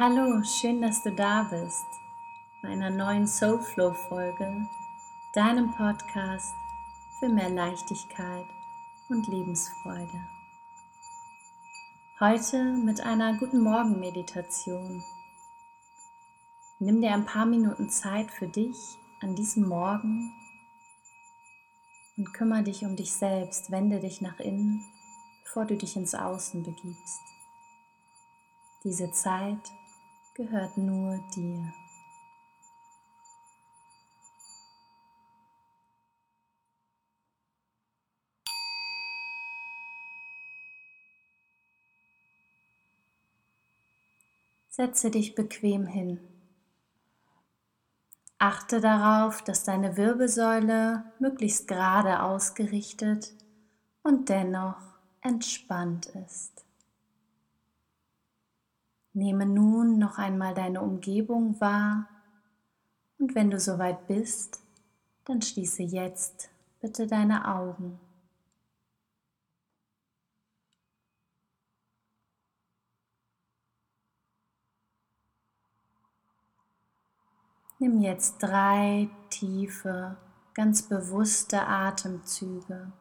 Hallo, schön, dass du da bist bei einer neuen Soulflow Folge, deinem Podcast für mehr Leichtigkeit und Lebensfreude. Heute mit einer guten Morgen Meditation. Nimm dir ein paar Minuten Zeit für dich an diesem Morgen und kümmere dich um dich selbst, wende dich nach innen, bevor du dich ins Außen begibst. Diese Zeit gehört nur dir. Setze dich bequem hin. Achte darauf, dass deine Wirbelsäule möglichst gerade ausgerichtet und dennoch entspannt ist. Nehme nun noch einmal deine Umgebung wahr und wenn du soweit bist, dann schließe jetzt bitte deine Augen. Nimm jetzt drei tiefe, ganz bewusste Atemzüge.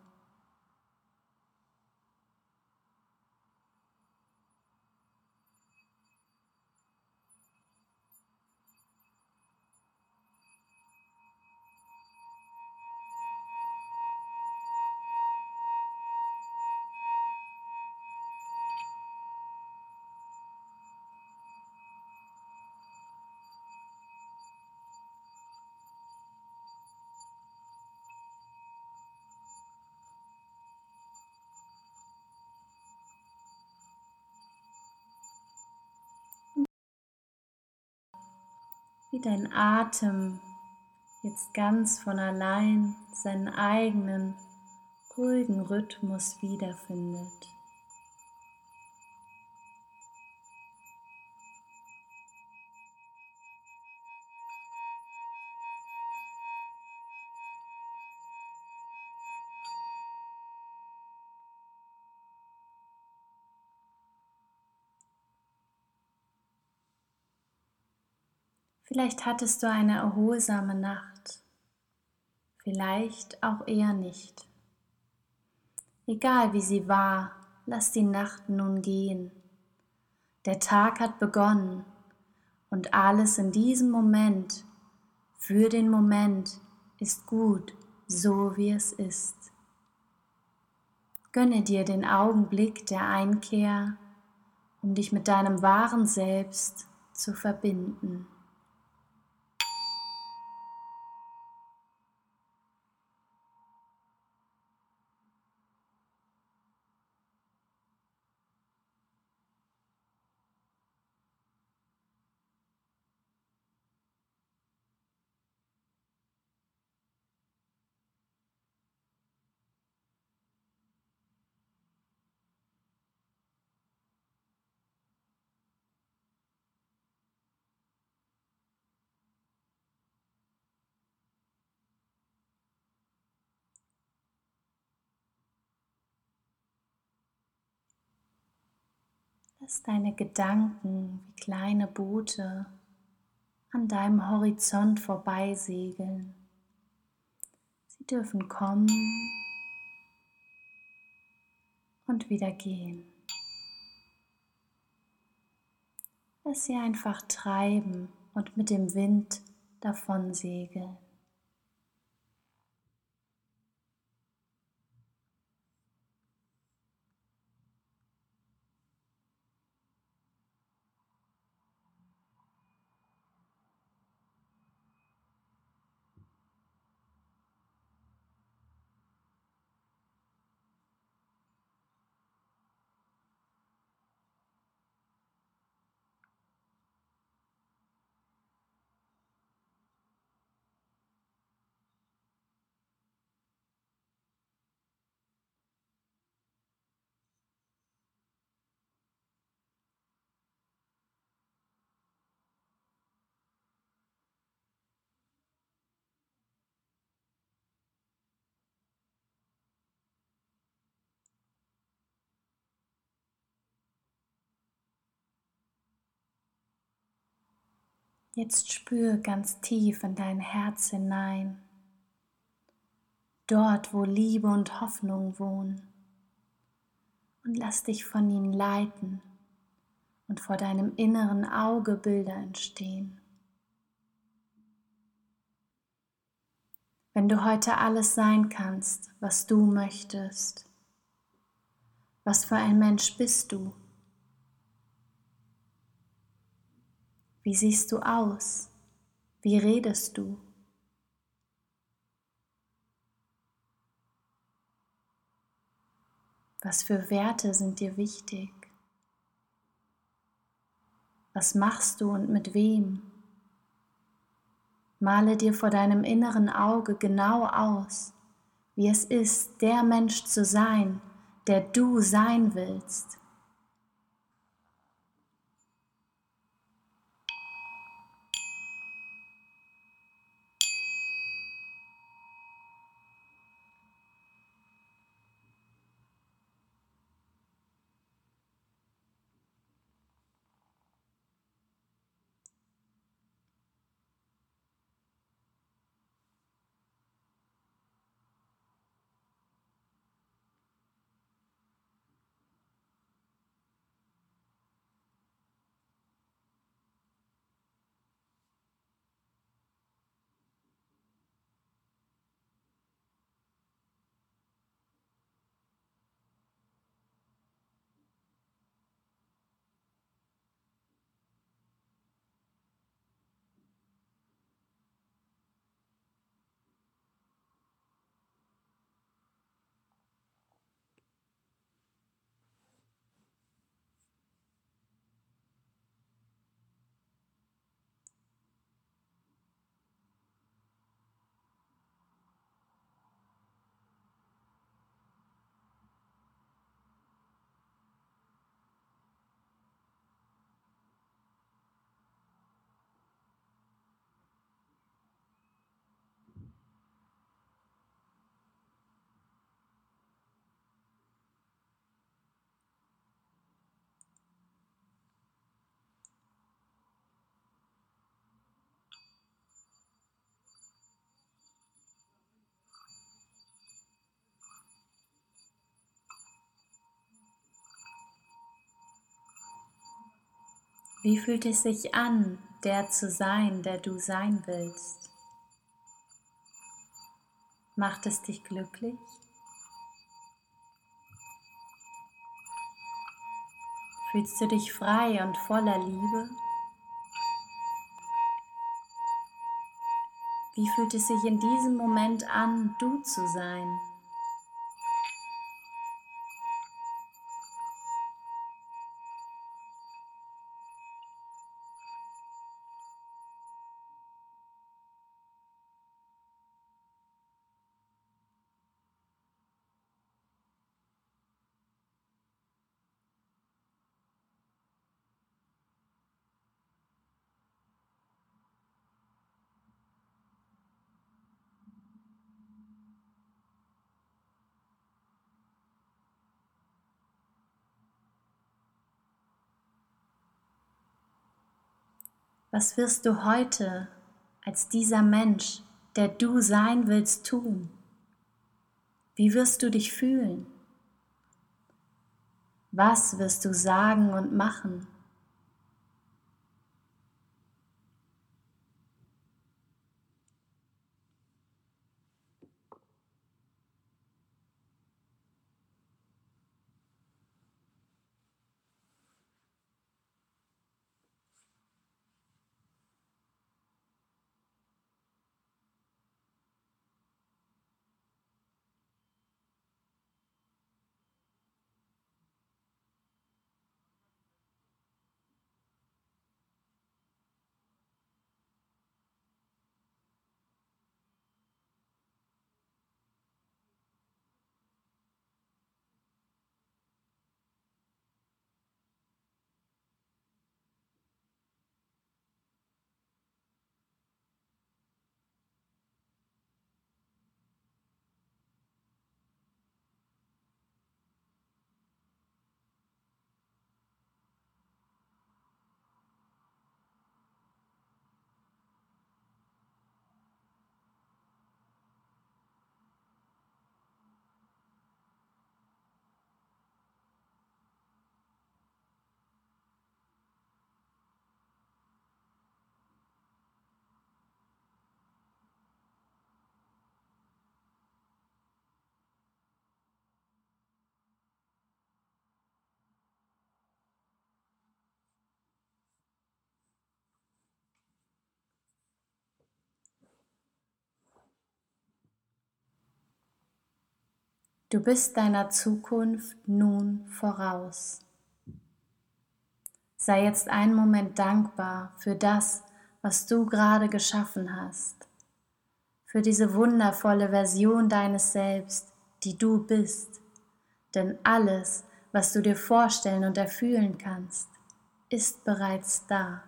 Wie dein Atem jetzt ganz von allein seinen eigenen ruhigen Rhythmus wiederfindet. Vielleicht hattest du eine erholsame Nacht, vielleicht auch eher nicht. Egal wie sie war, lass die Nacht nun gehen. Der Tag hat begonnen und alles in diesem Moment, für den Moment, ist gut, so wie es ist. Gönne dir den Augenblick der Einkehr, um dich mit deinem wahren Selbst zu verbinden. Lass deine Gedanken wie kleine Boote an deinem Horizont vorbeisegeln. Sie dürfen kommen und wieder gehen. Lass sie einfach treiben und mit dem Wind davon segeln. Jetzt spür ganz tief in dein Herz hinein, dort wo Liebe und Hoffnung wohnen, und lass dich von ihnen leiten und vor deinem inneren Auge Bilder entstehen. Wenn du heute alles sein kannst, was du möchtest, was für ein Mensch bist du? Wie siehst du aus? Wie redest du? Was für Werte sind dir wichtig? Was machst du und mit wem? Male dir vor deinem inneren Auge genau aus, wie es ist, der Mensch zu sein, der du sein willst. Wie fühlt es sich an, der zu sein, der du sein willst? Macht es dich glücklich? Fühlst du dich frei und voller Liebe? Wie fühlt es sich in diesem Moment an, du zu sein? Was wirst du heute als dieser Mensch, der du sein willst, tun? Wie wirst du dich fühlen? Was wirst du sagen und machen? Du bist deiner Zukunft nun voraus. Sei jetzt einen Moment dankbar für das, was du gerade geschaffen hast, für diese wundervolle Version deines Selbst, die du bist. Denn alles, was du dir vorstellen und erfühlen kannst, ist bereits da.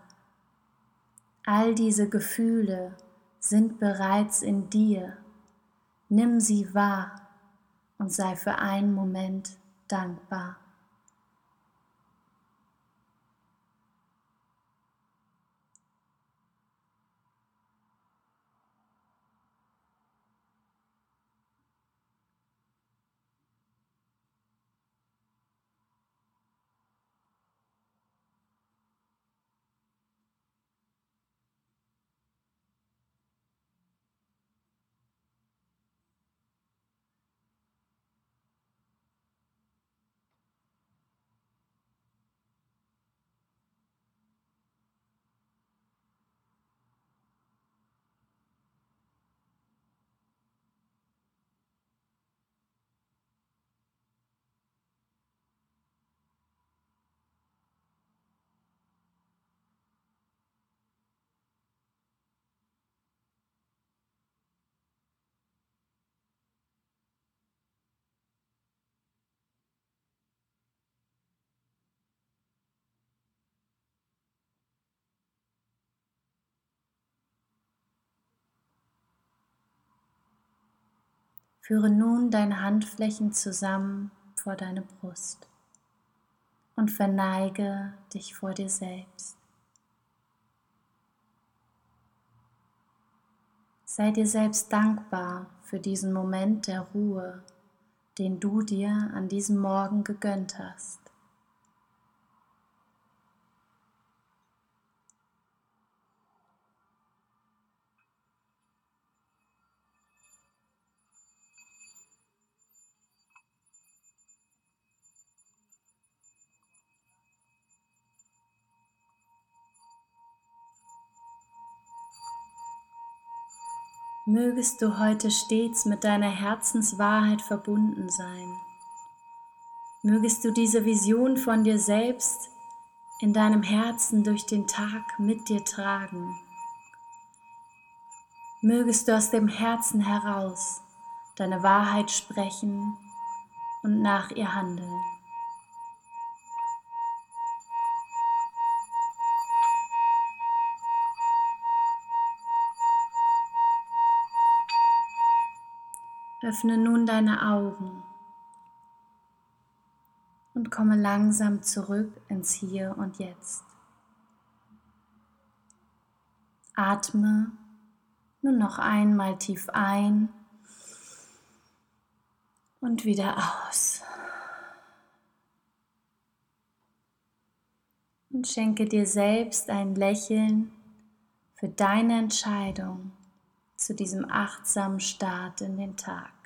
All diese Gefühle sind bereits in dir. Nimm sie wahr und sei für einen Moment dankbar. Führe nun deine Handflächen zusammen vor deine Brust und verneige dich vor dir selbst. Sei dir selbst dankbar für diesen Moment der Ruhe, den du dir an diesem Morgen gegönnt hast. Mögest du heute stets mit deiner Herzenswahrheit verbunden sein. Mögest du diese Vision von dir selbst in deinem Herzen durch den Tag mit dir tragen. Mögest du aus dem Herzen heraus deine Wahrheit sprechen und nach ihr handeln. Öffne nun deine Augen und komme langsam zurück ins Hier und Jetzt. Atme nun noch einmal tief ein und wieder aus. Und schenke dir selbst ein Lächeln für deine Entscheidung zu diesem achtsamen Start in den Tag.